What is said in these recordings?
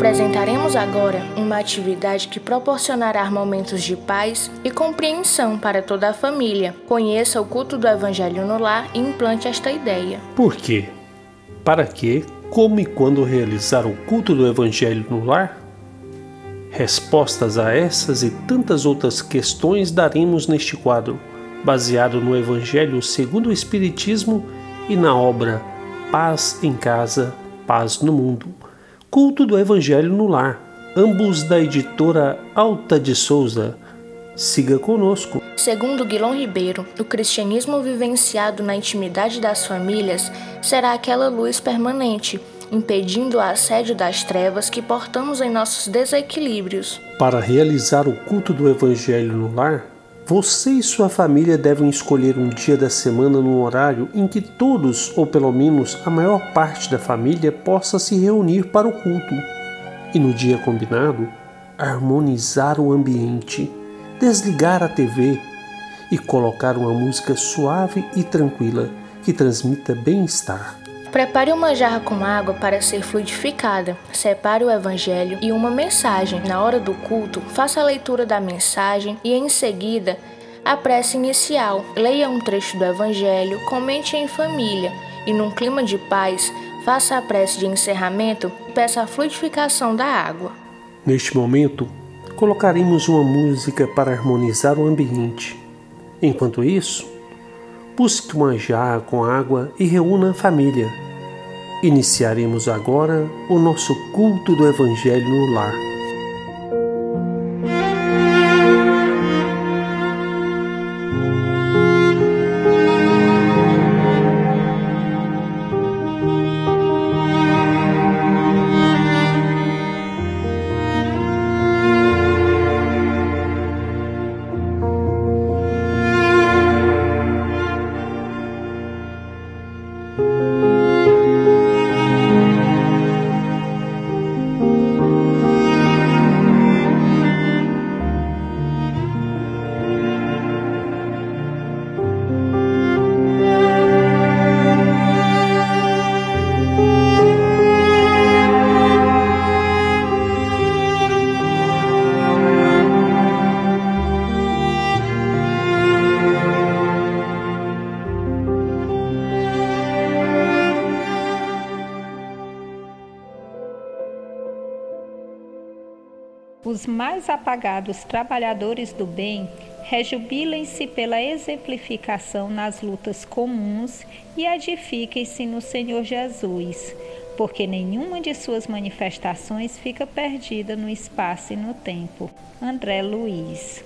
Apresentaremos agora uma atividade que proporcionará momentos de paz e compreensão para toda a família. Conheça o culto do Evangelho no lar e implante esta ideia. Por quê? Para quê? Como e quando realizar o culto do Evangelho no lar? Respostas a essas e tantas outras questões daremos neste quadro, baseado no Evangelho segundo o Espiritismo e na obra Paz em Casa, Paz no Mundo. Culto do Evangelho no Lar, ambos da editora Alta de Souza. Siga conosco. Segundo Guilom Ribeiro, o cristianismo vivenciado na intimidade das famílias será aquela luz permanente, impedindo o assédio das trevas que portamos em nossos desequilíbrios. Para realizar o culto do Evangelho no lar, você e sua família devem escolher um dia da semana num horário em que todos, ou pelo menos a maior parte da família, possa se reunir para o culto. E no dia combinado, harmonizar o ambiente, desligar a TV e colocar uma música suave e tranquila que transmita bem-estar. Prepare uma jarra com água para ser fluidificada. Separe o evangelho e uma mensagem. Na hora do culto, faça a leitura da mensagem e em seguida a prece inicial. Leia um trecho do evangelho, comente em família e num clima de paz, faça a prece de encerramento e peça a fluidificação da água. Neste momento, colocaremos uma música para harmonizar o ambiente. Enquanto isso, busque uma jarra com água e reúna a família. Iniciaremos agora o nosso culto do Evangelho no lar. Os mais apagados trabalhadores do bem rejubilem-se pela exemplificação nas lutas comuns e edifiquem-se no Senhor Jesus, porque nenhuma de suas manifestações fica perdida no espaço e no tempo. André Luiz.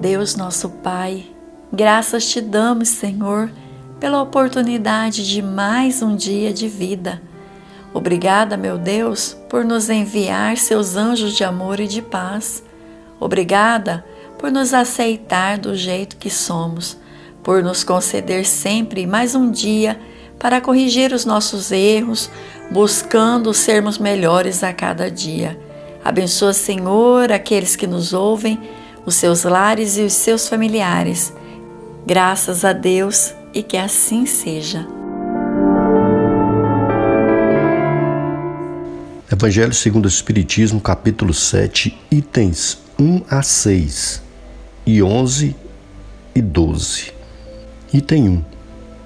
Deus nosso Pai, graças te damos, Senhor pela oportunidade de mais um dia de vida. Obrigada, meu Deus, por nos enviar seus anjos de amor e de paz. Obrigada por nos aceitar do jeito que somos, por nos conceder sempre mais um dia para corrigir os nossos erros, buscando sermos melhores a cada dia. Abençoa, Senhor, aqueles que nos ouvem, os seus lares e os seus familiares. Graças a Deus e que assim seja. Evangelho segundo o Espiritismo, capítulo 7, itens 1 a 6 e 11 e 12. Item 1.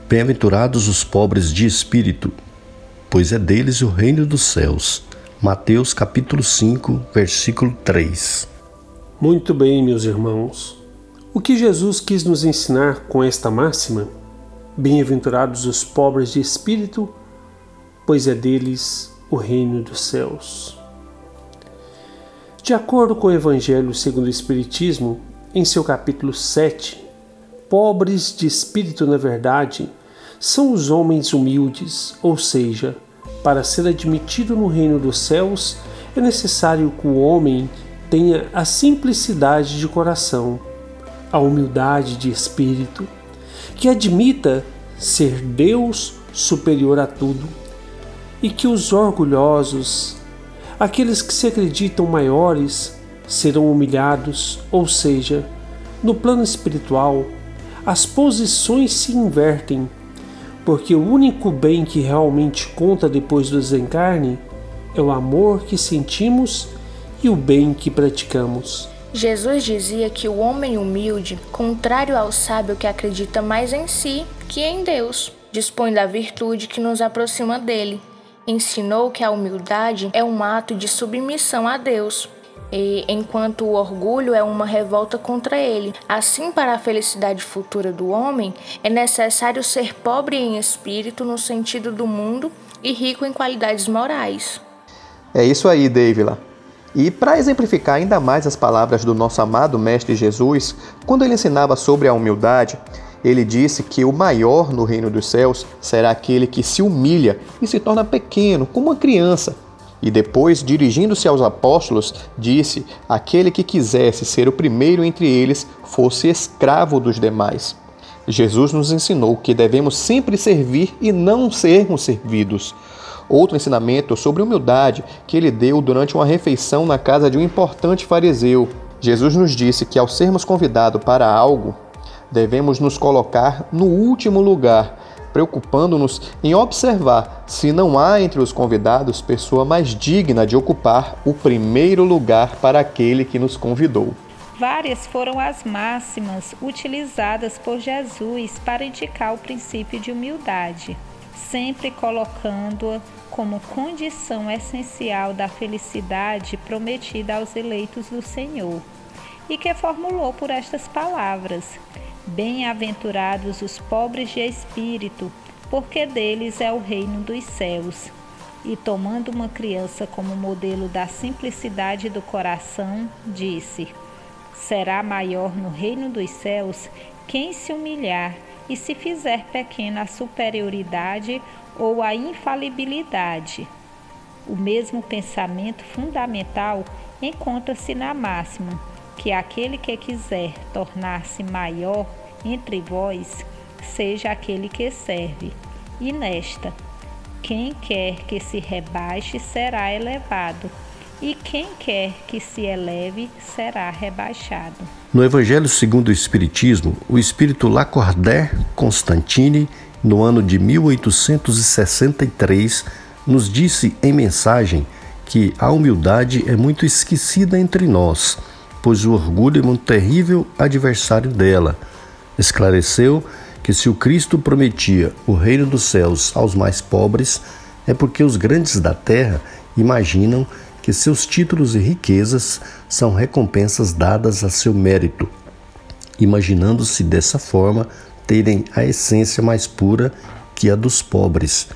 Bem-aventurados os pobres de espírito, pois é deles o reino dos céus. Mateus capítulo 5, versículo 3. Muito bem, meus irmãos. O que Jesus quis nos ensinar com esta máxima Bem-aventurados os pobres de espírito, pois é deles o reino dos céus. De acordo com o Evangelho segundo o Espiritismo, em seu capítulo 7, pobres de espírito, na verdade, são os homens humildes, ou seja, para ser admitido no reino dos céus é necessário que o homem tenha a simplicidade de coração, a humildade de espírito que admita ser Deus superior a tudo e que os orgulhosos, aqueles que se acreditam maiores, serão humilhados, ou seja, no plano espiritual, as posições se invertem, porque o único bem que realmente conta depois do desencarne é o amor que sentimos e o bem que praticamos. Jesus dizia que o homem humilde, contrário ao sábio que acredita mais em si que em Deus, dispõe da virtude que nos aproxima dele. Ensinou que a humildade é um ato de submissão a Deus, e enquanto o orgulho é uma revolta contra ele. Assim, para a felicidade futura do homem, é necessário ser pobre em espírito no sentido do mundo e rico em qualidades morais. É isso aí, Davila. E para exemplificar ainda mais as palavras do nosso amado Mestre Jesus, quando ele ensinava sobre a humildade, ele disse que o maior no reino dos céus será aquele que se humilha e se torna pequeno, como uma criança. E depois, dirigindo-se aos apóstolos, disse: Aquele que quisesse ser o primeiro entre eles fosse escravo dos demais. Jesus nos ensinou que devemos sempre servir e não sermos servidos. Outro ensinamento sobre humildade que ele deu durante uma refeição na casa de um importante fariseu. Jesus nos disse que ao sermos convidados para algo, devemos nos colocar no último lugar, preocupando-nos em observar se não há entre os convidados pessoa mais digna de ocupar o primeiro lugar para aquele que nos convidou. Várias foram as máximas utilizadas por Jesus para indicar o princípio de humildade, sempre colocando-a como condição essencial da felicidade prometida aos eleitos do Senhor, e que formulou por estas palavras: Bem-aventurados os pobres de espírito, porque deles é o reino dos céus. E tomando uma criança como modelo da simplicidade do coração, disse: Será maior no reino dos céus quem se humilhar e se fizer pequena a superioridade ou a infalibilidade. O mesmo pensamento fundamental encontra-se na máxima que aquele que quiser tornar-se maior entre vós seja aquele que serve. E nesta, quem quer que se rebaixe será elevado, e quem quer que se eleve será rebaixado. No Evangelho segundo o Espiritismo, o espírito Lacordaire Constantini no ano de 1863, nos disse em mensagem que a humildade é muito esquecida entre nós, pois o orgulho é um terrível adversário dela. Esclareceu que se o Cristo prometia o reino dos céus aos mais pobres, é porque os grandes da terra imaginam que seus títulos e riquezas são recompensas dadas a seu mérito, imaginando-se dessa forma terem a essência mais pura que a dos pobres.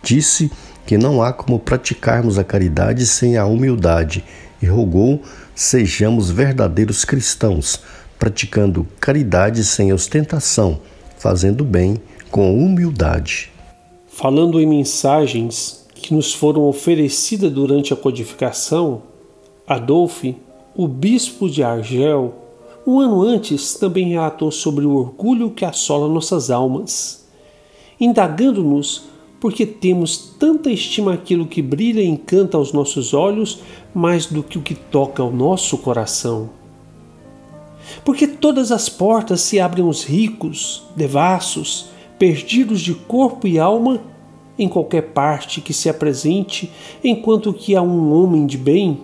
Disse que não há como praticarmos a caridade sem a humildade e rogou sejamos verdadeiros cristãos, praticando caridade sem ostentação, fazendo bem com humildade. Falando em mensagens que nos foram oferecidas durante a codificação, Adolfo, o bispo de Argel, um ano antes, também relatou sobre o orgulho que assola nossas almas, indagando-nos porque temos tanta estima aquilo que brilha e encanta aos nossos olhos mais do que o que toca ao nosso coração. Porque todas as portas se abrem aos ricos, devassos, perdidos de corpo e alma, em qualquer parte que se apresente, enquanto que há um homem de bem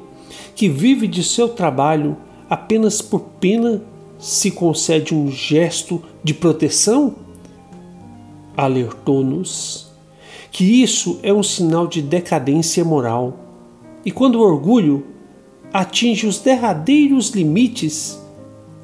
que vive de seu trabalho apenas por pena se concede um gesto de proteção? Alertou-nos que isso é um sinal de decadência moral. E quando o orgulho atinge os derradeiros limites,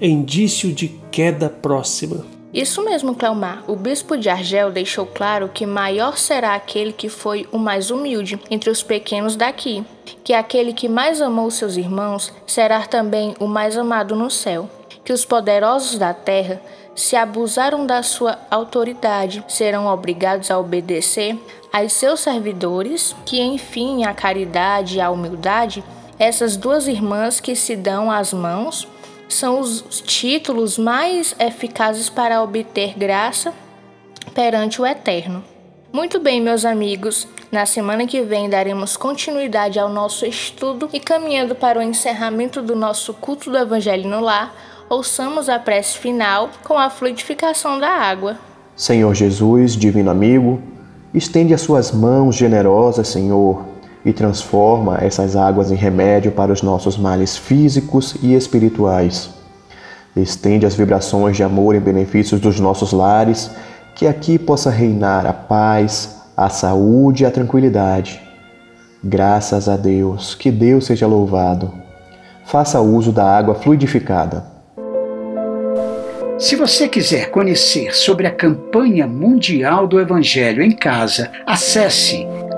é indício de queda próxima. Isso mesmo, Cleomar. O bispo de Argel deixou claro que maior será aquele que foi o mais humilde entre os pequenos daqui, que aquele que mais amou seus irmãos será também o mais amado no céu, que os poderosos da terra, se abusaram da sua autoridade, serão obrigados a obedecer aos seus servidores, que enfim a caridade e a humildade, essas duas irmãs que se dão as mãos, são os títulos mais eficazes para obter graça perante o Eterno. Muito bem, meus amigos, na semana que vem daremos continuidade ao nosso estudo e caminhando para o encerramento do nosso culto do Evangelho no lar, ouçamos a prece final com a fluidificação da água. Senhor Jesus, divino amigo, estende as suas mãos generosas, Senhor, e transforma essas águas em remédio para os nossos males físicos e espirituais. Estende as vibrações de amor em benefícios dos nossos lares, que aqui possa reinar a paz, a saúde e a tranquilidade. Graças a Deus, que Deus seja louvado. Faça uso da água fluidificada. Se você quiser conhecer sobre a campanha mundial do Evangelho em casa, acesse